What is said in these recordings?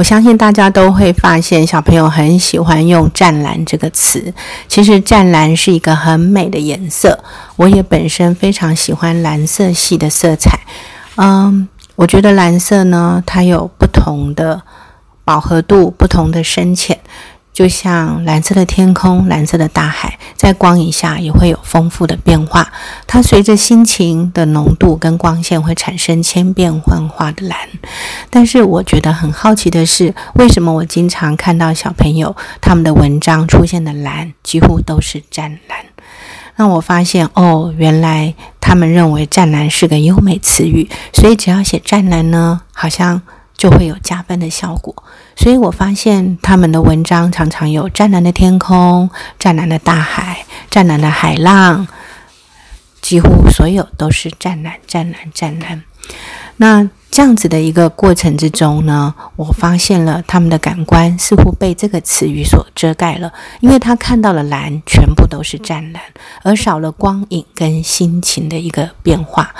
我相信大家都会发现，小朋友很喜欢用“湛蓝”这个词。其实，湛蓝是一个很美的颜色。我也本身非常喜欢蓝色系的色彩。嗯，我觉得蓝色呢，它有不同的饱和度，不同的深浅。就像蓝色的天空、蓝色的大海，在光影下也会有丰富的变化。它随着心情的浓度跟光线，会产生千变万化的蓝。但是我觉得很好奇的是，为什么我经常看到小朋友他们的文章出现的蓝几乎都是湛蓝？那我发现哦，原来他们认为湛蓝是个优美词语，所以只要写湛蓝呢，好像。就会有加分的效果，所以我发现他们的文章常常有湛蓝的天空、湛蓝的大海、湛蓝的海浪，几乎所有都是湛蓝、湛蓝、湛蓝。那这样子的一个过程之中呢，我发现了他们的感官似乎被这个词语所遮盖了，因为他看到了蓝全部都是湛蓝，而少了光影跟心情的一个变化。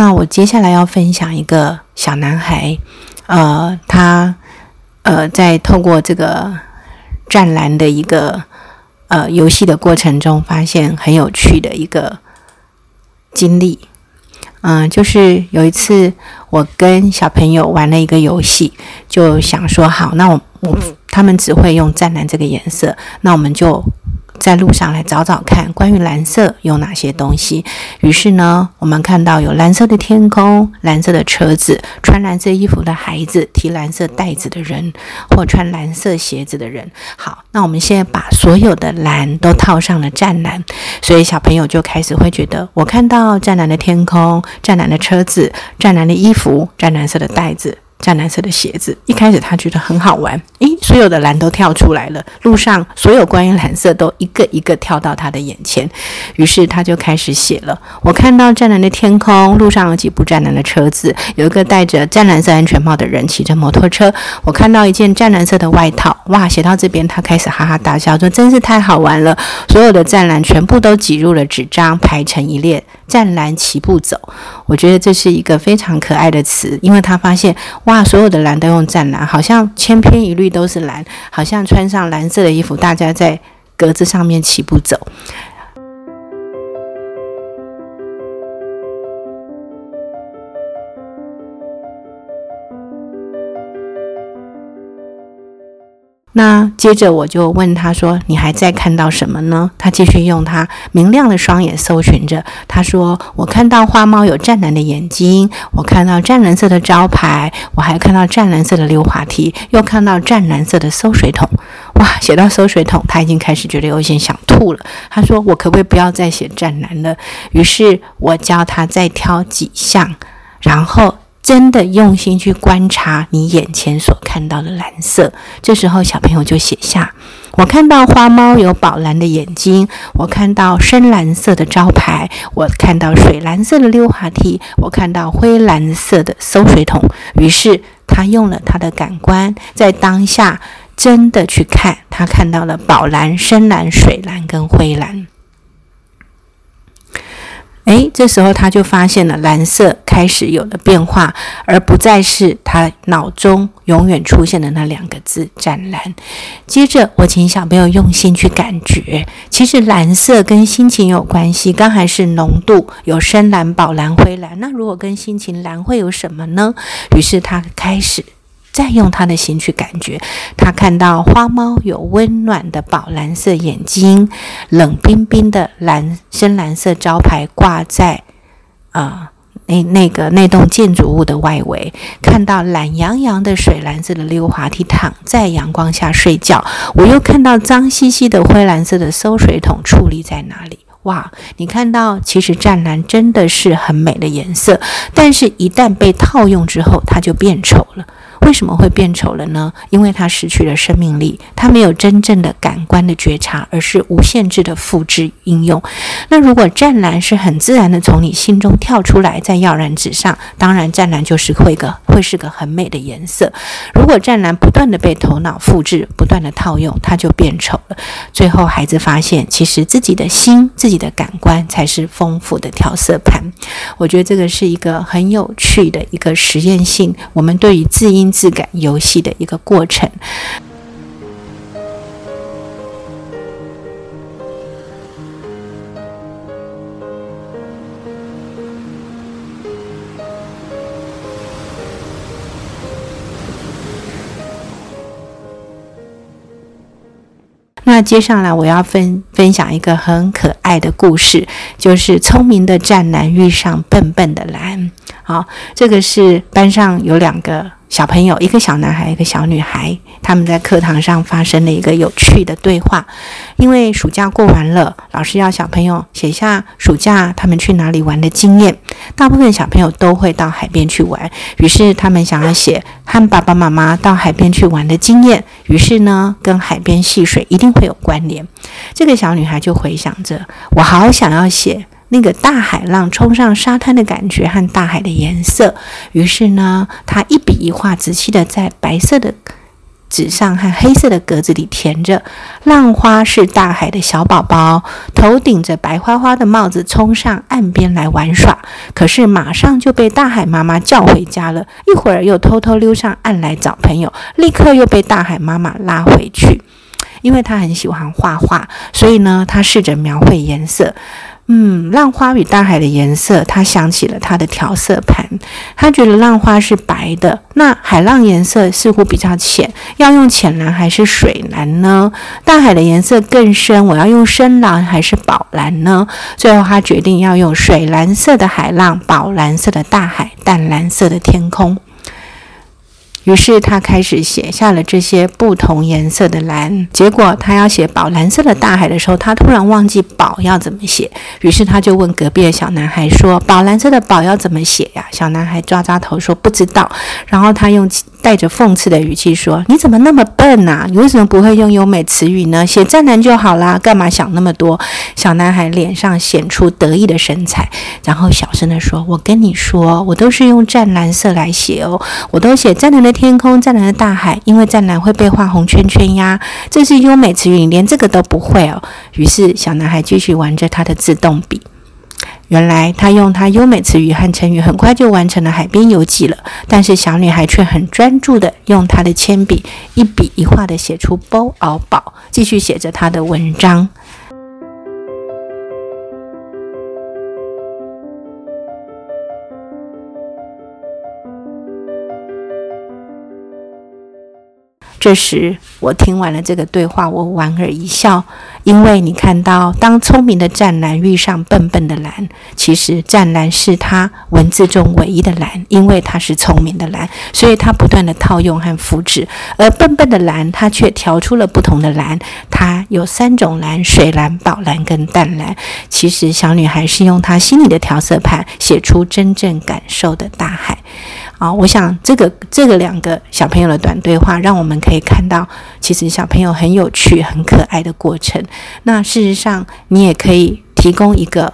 那我接下来要分享一个小男孩，呃，他呃在透过这个湛蓝的一个呃游戏的过程中，发现很有趣的一个经历。嗯，就是有一次我跟小朋友玩了一个游戏，就想说好，那我我他们只会用湛蓝这个颜色，那我们就。在路上来找找看，关于蓝色有哪些东西。于是呢，我们看到有蓝色的天空、蓝色的车子、穿蓝色衣服的孩子、提蓝色袋子的人，或穿蓝色鞋子的人。好，那我们现在把所有的蓝都套上了湛蓝，所以小朋友就开始会觉得，我看到湛蓝的天空、湛蓝的车子、湛蓝的衣服、湛蓝色的袋子。湛蓝色的鞋子，一开始他觉得很好玩，诶，所有的蓝都跳出来了，路上所有关于蓝色都一个一个跳到他的眼前，于是他就开始写了。我看到湛蓝的天空，路上有几部湛蓝的车子，有一个戴着湛蓝色安全帽的人骑着摩托车。我看到一件湛蓝色的外套，哇，写到这边他开始哈哈大笑，说真是太好玩了。所有的湛蓝全部都挤入了纸张，排成一列，湛蓝齐步走。我觉得这是一个非常可爱的词，因为他发现。哇！所有的蓝都用湛蓝，好像千篇一律都是蓝，好像穿上蓝色的衣服，大家在格子上面齐步走。那接着我就问他说：“你还在看到什么呢？”他继续用他明亮的双眼搜寻着。他说：“我看到花猫有湛蓝的眼睛，我看到湛蓝色的招牌，我还看到湛蓝色的溜滑梯，又看到湛蓝色的收水桶。”哇，写到收水桶，他已经开始觉得有点想吐了。他说：“我可不可以不要再写湛蓝了？”于是我教他再挑几项，然后。真的用心去观察你眼前所看到的蓝色，这时候小朋友就写下：我看到花猫有宝蓝的眼睛，我看到深蓝色的招牌，我看到水蓝色的溜滑梯，我看到灰蓝色的收水桶。于是他用了他的感官，在当下真的去看，他看到了宝蓝、深蓝、水蓝跟灰蓝。这时候他就发现了蓝色开始有了变化，而不再是他脑中永远出现的那两个字“湛蓝”。接着，我请小朋友用心去感觉，其实蓝色跟心情有关系。刚才是浓度，有深蓝、宝蓝、灰蓝。那如果跟心情蓝会有什么呢？于是他开始。再用他的心去感觉，他看到花猫有温暖的宝蓝色眼睛，冷冰冰的蓝深蓝色招牌挂在啊那那个那栋建筑物的外围，看到懒洋洋的水蓝色的溜滑梯躺在阳光下睡觉，我又看到脏兮兮的灰蓝色的收水桶矗立在那里。哇，你看到其实湛蓝真的是很美的颜色，但是一旦被套用之后，它就变丑了。为什么会变丑了呢？因为他失去了生命力，他没有真正的感官的觉察，而是无限制的复制应用。那如果湛蓝是很自然的从你心中跳出来，在耀然纸上，当然湛蓝就是会个会是个很美的颜色。如果湛蓝不断的被头脑复制，不断的套用，它就变丑了。最后孩子发现，其实自己的心、自己的感官才是丰富的调色盘。我觉得这个是一个很有趣的一个实验性，我们对于字音质感游戏的一个过程。那接下来我要分分享一个很可爱的故事，就是聪明的湛蓝遇上笨笨的蓝。好，这个是班上有两个。小朋友，一个小男孩，一个小女孩，他们在课堂上发生了一个有趣的对话。因为暑假过完了，老师要小朋友写下暑假他们去哪里玩的经验。大部分小朋友都会到海边去玩，于是他们想要写和爸爸妈妈到海边去玩的经验。于是呢，跟海边戏水一定会有关联。这个小女孩就回想着，我好想要写。那个大海浪冲上沙滩的感觉和大海的颜色，于是呢，他一笔一画仔细的在白色的纸上和黑色的格子里填着。浪花是大海的小宝宝，头顶着白花花的帽子冲上岸边来玩耍，可是马上就被大海妈妈叫回家了。一会儿又偷偷溜上岸来找朋友，立刻又被大海妈妈拉回去。因为他很喜欢画画，所以呢，他试着描绘颜色。嗯，浪花与大海的颜色，他想起了他的调色盘。他觉得浪花是白的，那海浪颜色似乎比较浅，要用浅蓝还是水蓝呢？大海的颜色更深，我要用深蓝还是宝蓝呢？最后，他决定要用水蓝色的海浪、宝蓝色的大海、淡蓝色的天空。于是他开始写下了这些不同颜色的蓝。结果他要写宝蓝色的大海的时候，他突然忘记宝要怎么写。于是他就问隔壁的小男孩说：“宝蓝色的宝要怎么写呀？”小男孩抓抓头说：“不知道。”然后他用带着讽刺的语气说：“你怎么那么笨呐？你为什么不会用优美词语呢？写湛蓝就好啦，干嘛想那么多？”小男孩脸上显出得意的神采，然后小声地说：“我跟你说，我都是用湛蓝色来写哦，我都写湛蓝的。”天空湛蓝的大海，因为湛蓝会被画红圈圈呀。这是优美词语，你连这个都不会哦。于是小男孩继续玩着他的自动笔。原来他用他优美词语和成语，很快就完成了海边游记了。但是小女孩却很专注的用她的铅笔一笔一画的写出“包敖宝”，继续写着她的文章。这时，我听完了这个对话，我莞尔一笑，因为你看到，当聪明的湛蓝遇上笨笨的蓝，其实湛蓝是他文字中唯一的蓝，因为他是聪明的蓝，所以他不断的套用和复制；而笨笨的蓝，他却调出了不同的蓝，他有三种蓝：水蓝、宝蓝跟淡蓝。其实，小女孩是用她心里的调色盘，写出真正感受的大海。啊，我想这个这个两个小朋友的短对话，让我们可以看到，其实小朋友很有趣、很可爱的过程。那事实上，你也可以提供一个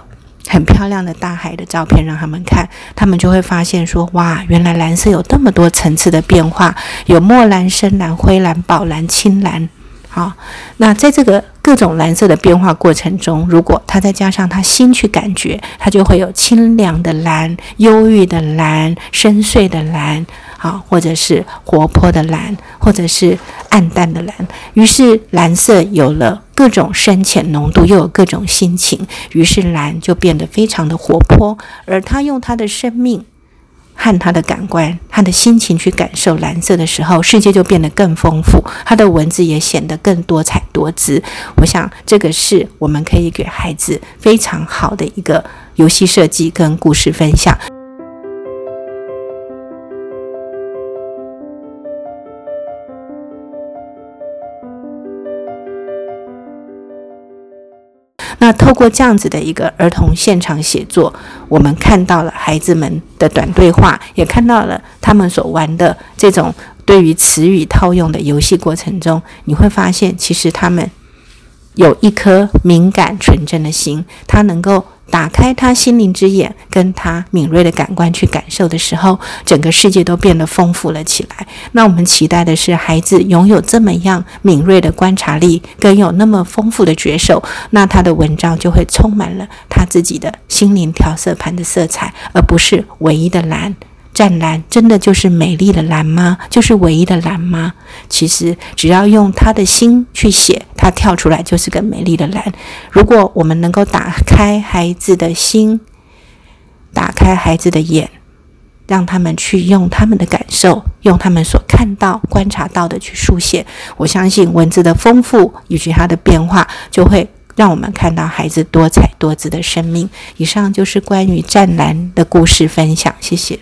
很漂亮的大海的照片让他们看，他们就会发现说：哇，原来蓝色有这么多层次的变化，有墨蓝、深蓝、灰蓝、宝蓝、青蓝。好，那在这个各种蓝色的变化过程中，如果他再加上他心去感觉，他就会有清凉的蓝、忧郁的蓝、深邃的蓝，啊，或者是活泼的蓝，或者是暗淡的蓝。于是蓝色有了各种深浅浓度，又有各种心情，于是蓝就变得非常的活泼。而他用他的生命。和他的感官、他的心情去感受蓝色的时候，世界就变得更丰富，他的文字也显得更多彩多姿。我想，这个是我们可以给孩子非常好的一个游戏设计跟故事分享。那透过这样子的一个儿童现场写作，我们看到了孩子们的短对话，也看到了他们所玩的这种对于词语套用的游戏过程中，你会发现，其实他们有一颗敏感纯真的心，他能够。打开他心灵之眼，跟他敏锐的感官去感受的时候，整个世界都变得丰富了起来。那我们期待的是，孩子拥有这么样敏锐的观察力，跟有那么丰富的觉受，那他的文章就会充满了他自己的心灵调色盘的色彩，而不是唯一的蓝。湛蓝真的就是美丽的蓝吗？就是唯一的蓝吗？其实只要用他的心去写，它跳出来就是个美丽的蓝。如果我们能够打开孩子的心，打开孩子的眼，让他们去用他们的感受，用他们所看到、观察到的去书写，我相信文字的丰富以及它的变化，就会让我们看到孩子多彩多姿的生命。以上就是关于湛蓝的故事分享，谢谢。